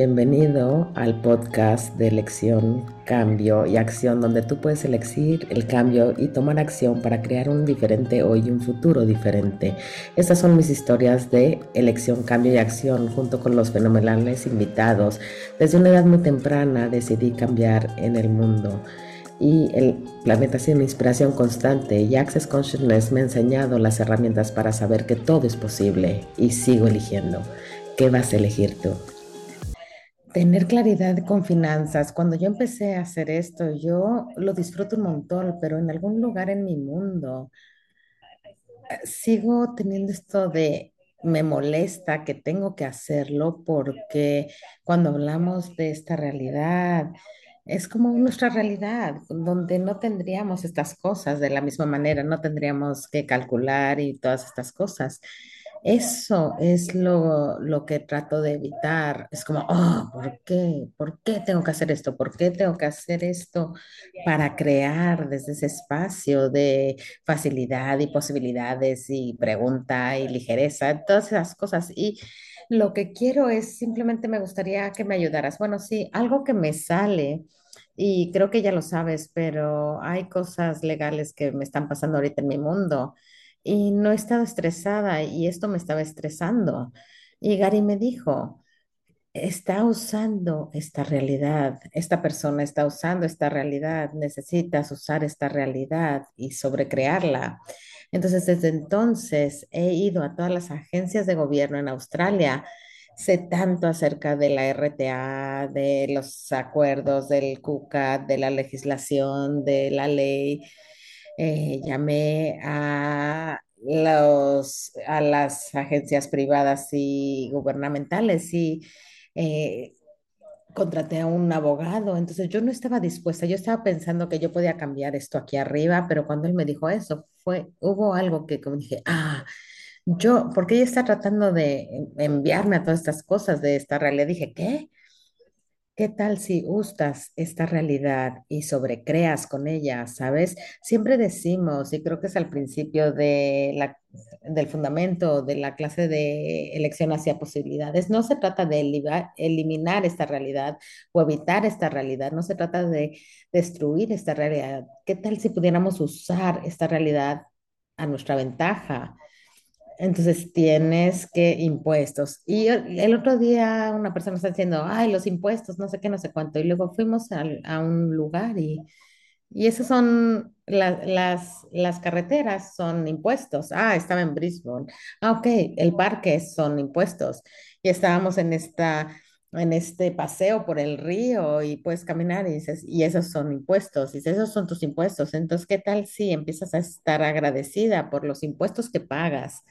bienvenido al podcast de elección, cambio y acción, donde tú puedes elegir el cambio y tomar acción para crear un diferente hoy y un futuro diferente. Estas son mis historias de elección, cambio y acción, junto con los fenomenales invitados. Desde una edad muy temprana decidí cambiar en el mundo y el planeta una inspiración constante y Access Consciousness me ha enseñado las herramientas para saber que todo es posible y sigo eligiendo. ¿Qué vas a elegir tú? Tener claridad con finanzas. Cuando yo empecé a hacer esto, yo lo disfruto un montón, pero en algún lugar en mi mundo eh, sigo teniendo esto de me molesta que tengo que hacerlo porque cuando hablamos de esta realidad, es como nuestra realidad, donde no tendríamos estas cosas de la misma manera, no tendríamos que calcular y todas estas cosas. Eso es lo, lo que trato de evitar. Es como, oh, ¿por qué? ¿Por qué tengo que hacer esto? ¿Por qué tengo que hacer esto para crear desde ese espacio de facilidad y posibilidades y pregunta y ligereza, todas esas cosas? Y lo que quiero es simplemente me gustaría que me ayudaras. Bueno, sí, algo que me sale. Y creo que ya lo sabes, pero hay cosas legales que me están pasando ahorita en mi mundo y no he estado estresada y esto me estaba estresando. Y Gary me dijo, está usando esta realidad, esta persona está usando esta realidad, necesitas usar esta realidad y sobrecrearla. Entonces, desde entonces he ido a todas las agencias de gobierno en Australia. Sé tanto acerca de la RTA, de los acuerdos del CUCAT, de la legislación, de la ley, eh, llamé a los, a las agencias privadas y gubernamentales y eh, contraté a un abogado. Entonces yo no estaba dispuesta, yo estaba pensando que yo podía cambiar esto aquí arriba, pero cuando él me dijo eso, fue, hubo algo que como dije, ah, yo, porque ella está tratando de enviarme a todas estas cosas de esta realidad. Dije, ¿qué? ¿Qué tal si gustas esta realidad y sobrecreas con ella, sabes? Siempre decimos, y creo que es al principio de la, del fundamento de la clase de elección hacia posibilidades, no se trata de eliminar esta realidad o evitar esta realidad, no se trata de destruir esta realidad. ¿Qué tal si pudiéramos usar esta realidad a nuestra ventaja? Entonces tienes que impuestos. Y el otro día una persona está diciendo, ay, los impuestos, no sé qué, no sé cuánto. Y luego fuimos al- a, un lugar y, y esas son la- las, las carreteras, son impuestos. Ah, estaba en Brisbane. Ah, ok, el parque son impuestos. Y estábamos en esta, en este paseo por el río y puedes caminar y dices, y esos son impuestos. Y dices, esos son tus impuestos. Entonces, ¿qué tal si empiezas a estar agradecida por los impuestos que pagas?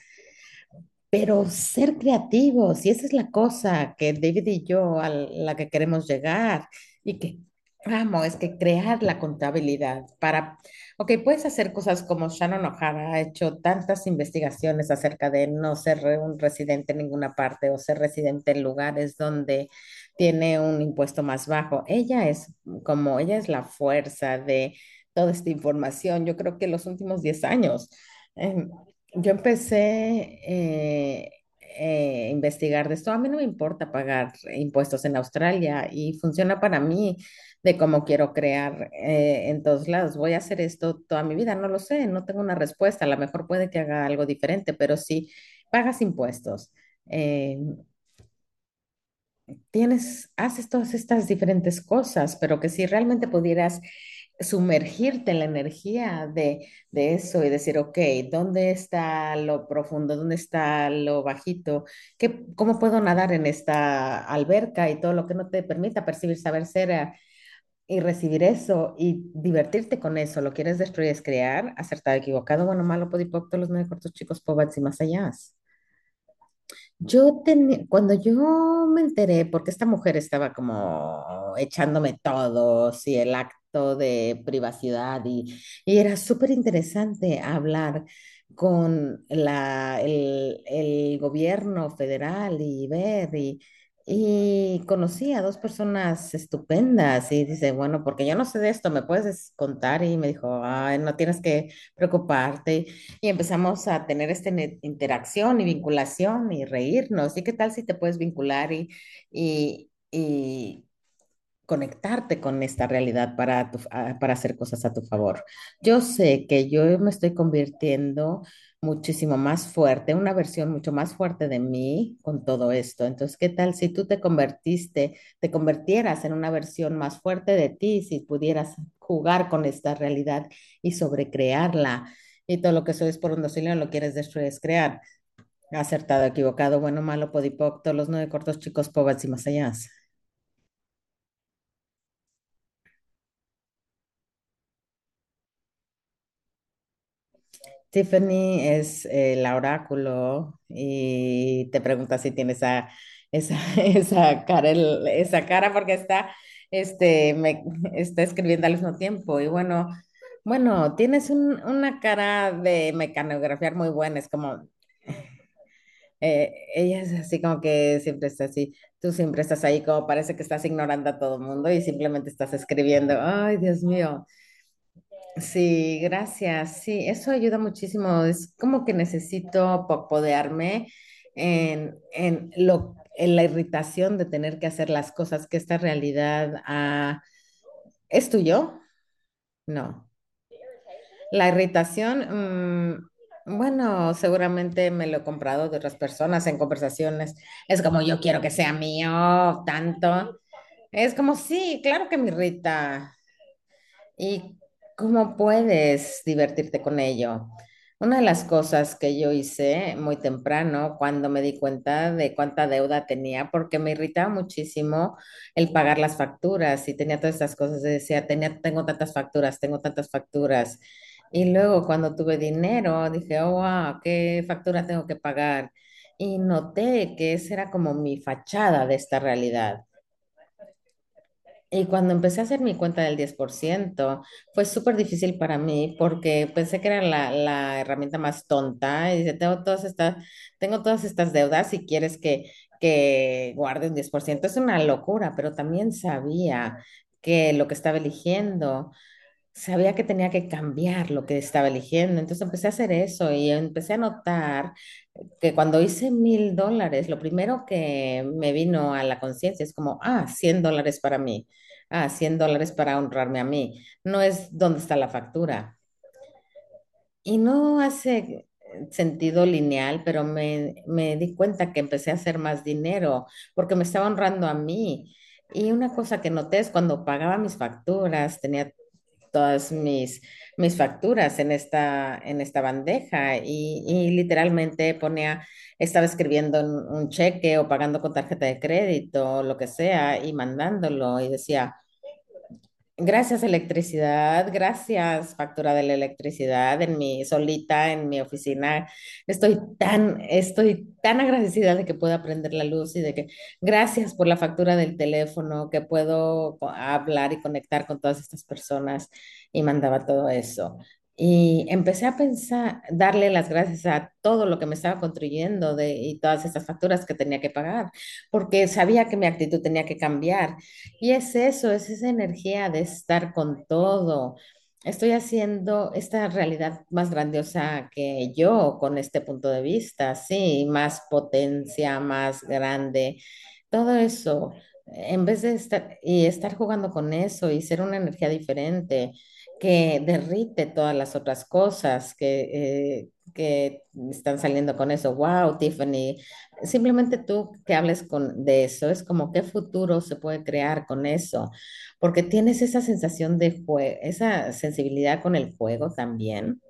Pero ser creativos, y esa es la cosa que David y yo a la que queremos llegar y que amo, es que crear la contabilidad para, ok, puedes hacer cosas como Shannon O'Hara ha hecho tantas investigaciones acerca de no ser un residente en ninguna parte o ser residente en lugares donde tiene un impuesto más bajo. Ella es como, ella es la fuerza de toda esta información. Yo creo que los últimos 10 años. em, yo empecé eh, eh, a investigar de esto. A mí no me importa pagar impuestos en Australia y funciona para mí de cómo quiero crear eh, en todos lados. Voy a hacer esto toda mi vida, no lo sé, no tengo una respuesta. A lo mejor puede que haga algo diferente, pero si pagas impuestos, tienes, haces todas estas diferentes cosas, pero que si realmente pudieras sumergirte en la energía de, de eso y decir, ok, ¿dónde está lo profundo? ¿Dónde está lo bajito? ¿Qué, cómo puedo nadar en esta alberca y todo lo que no te permita percibir, saber ser eh, y recibir eso y divertirte con eso? ¿Lo quieres destruir, es crear? ¿Acertado, equivocado? Bueno, malo, podipocto, los mejores chicos, pobres y más allá. Yo tenía, cuando yo me enteré, porque esta mujer estaba como echándome todo, sí, el acto de privacidad y, y era súper interesante hablar con la, el, el gobierno federal y ver y, y conocí a dos personas estupendas y dice, bueno, porque yo no sé de esto, ¿me puedes contar? Y me dijo, ay, no tienes que preocuparte. Y empezamos a tener esta interacción y vinculación y reírnos. ¿Y qué tal si te puedes vincular y, y, y conectarte con esta realidad para, tu- a- para hacer cosas a tu favor. Yo sé que yo me estoy convirtiendo muchísimo más fuerte, una versión mucho más fuerte de mí con todo esto. Entonces, ¿qué tal si tú te convertiste, te convirtieras en una versión más fuerte de ti, si pudieras jugar con esta realidad y sobrecrearla? Y todo lo que soy es por un docilio lo quieres destruir, es crear. Acertado, equivocado, bueno, malo, podipoc, todos los nueve cortos chicos, pobres y más allá. Tiffany es eh, el oráculo y te pregunta si tiene esa, esa, esa cara, esa cara porque está, este, me, está escribiendo al mismo tiempo. Y bueno, bueno, tienes un- una cara de mecanografiar muy buena, es como, eh, ella es así como que siempre está así, tú siempre estás ahí como parece que estás ignorando a todo el mundo y simplemente estás escribiendo. Ay, Dios mío. Sí, gracias. Sí, eso ayuda muchísimo. Es como que necesito popodearme en, en lo, en la irritación de tener que hacer las cosas que esta realidad ah, ¿es tuyo? No. La irritación, mm, bueno, seguramente me lo he comprado de otras personas en conversaciones. Es como yo quiero que sea mío, tanto. Es como, sí, claro que me irrita. ¿Y cómo puedes divertirte con ello? Una de las cosas que yo hice muy temprano, cuando me di cuenta de cuánta deuda tenía, porque me irritaba muchísimo el pagar las facturas y tenía todas esas cosas, decía, tenía, tengo tantas facturas, tengo tantas facturas. Y luego cuando tuve dinero, dije, oh, ¿qué factura tengo que pagar? Y noté que esa era como mi fachada de esta realidad. Y cuando empecé a hacer mi cuenta del 10% fue súper difícil para mí porque pensé que era la, la herramienta más tonta. Y dice, tengo todas estas, tengo todas estas deudas y quieres que, que guarde un 10%. Es una locura, pero también sabía que lo que estaba eligiendo, sabía que tenía que cambiar lo que estaba eligiendo. Entonces empecé a hacer eso y empecé a notar que cuando hice mil dólares, lo primero que me vino a la conciencia es como, ah, 100 dólares para mí, ah, 100 dólares para honrarme a mí. No es dónde está la factura. Y no hace sentido lineal, pero me, me di cuenta que empecé a hacer más dinero porque me estaba honrando a mí. Y una cosa que noté es cuando pagaba mis facturas, tenía todas mis, mis facturas en esta, en esta bandeja y, literalmente ponía, estaba escribiendo un cheque o pagando con tarjeta de crédito, lo que sea, y mandándolo y decía, Gracias, electricidad. Gracias, factura de la electricidad en mi solita, en mi oficina. Estoy tan, estoy tan agradecida de que pueda prender la luz y de que gracias por la factura del teléfono, que puedo hablar y conectar con todas estas personas y mandaba todo eso. Y empecé a pensar, darle las gracias a todo lo que me estaba construyendo de, y todas estas facturas que tenía que pagar, porque sabía que mi actitud tenía que cambiar y es eso, es esa energía de estar con todo. Estoy haciendo esta realidad más grandiosa que yo con este punto de vista, sí, más potencia, más grande, todo eso. En vez de estar y estar jugando con eso y ser una energía diferente que derrite todas las otras cosas que, eh, que están saliendo con eso. Wow, Tiffany, Simplemente tú que hables con, de eso, es como qué futuro se puede crear con eso, porque tienes esa sensación de juego, esa sensibilidad con el juego también.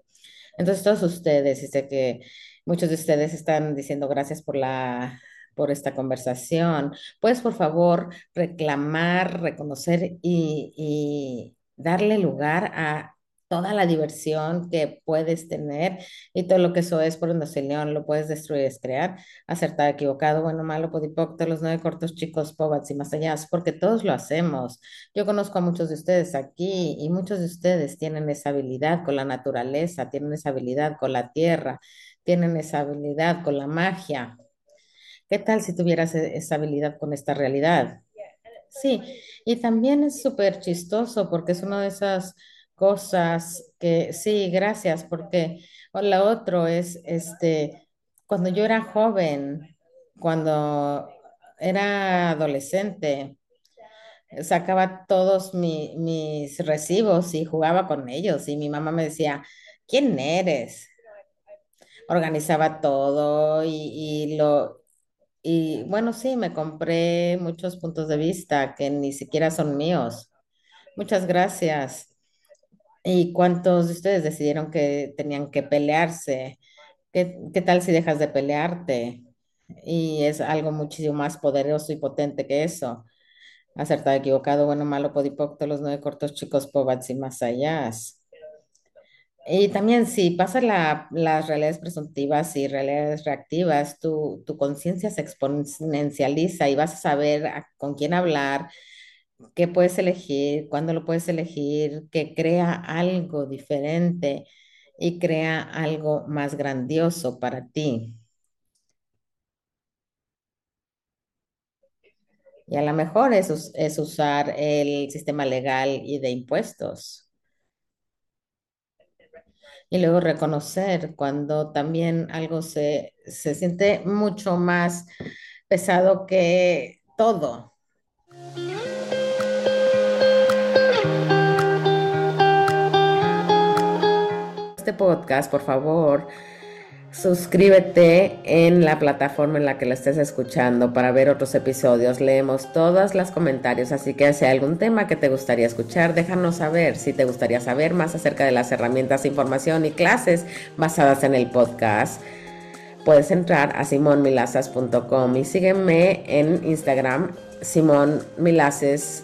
Entonces, todos ustedes, y sé que muchos de ustedes están diciendo gracias por la, por esta conversación. Puedes, por favor, reclamar, reconocer y, y darle lugar a toda la diversión que puedes tener y todo lo que eso es por un león lo puedes destruir, es crear, acertado, equivocado, bueno, malo, podipocto, los nueve cortos chicos, pobats y más allá, porque todos lo hacemos. Yo conozco a muchos de ustedes aquí y muchos de ustedes tienen esa habilidad con la naturaleza, tienen esa habilidad con la tierra, tienen esa habilidad con la magia. ¿Qué tal si tuvieras e- esa habilidad con esta realidad? Sí, y también es súper chistoso porque es una de esas cosas que, sí, gracias, porque o la otro es, este, cuando yo era joven, cuando era adolescente, sacaba todos mis recibos y jugaba con ellos y mi mamá me decía, ¿quién eres? Organizaba todo y, y lo... Y bueno, sí, me compré muchos puntos de vista que ni siquiera son míos. Muchas gracias. ¿Y cuántos de ustedes decidieron que tenían que pelearse? ¿Qué, qué tal si dejas de pelearte? Y es algo muchísimo más poderoso y potente que eso. Acertado, equivocado, bueno, malo, podipocto, los nueve cortos chicos, pobats y más allá. Y también si pasas la- las realidades presuntivas y realidades reactivas, tu, tu conciencia se exponencializa y vas a saber con quién hablar, qué puedes elegir, cuándo lo puedes elegir, que crea algo diferente y crea algo más grandioso para ti. Y a lo mejor es usar el sistema legal y de impuestos. Y luego reconocer cuando también algo se, se siente mucho más pesado que todo. Este podcast, por favor, suscríbete en la plataforma en la que lo estés escuchando para ver otros episodios. Leemos todos los comentarios, así que si hay algún tema que te gustaría escuchar, déjanos saber. Si te gustaría saber más acerca de las herramientas, información y clases basadas en el podcast, puedes entrar a simonmilazas.com y sígueme en Instagram, Simón Milaces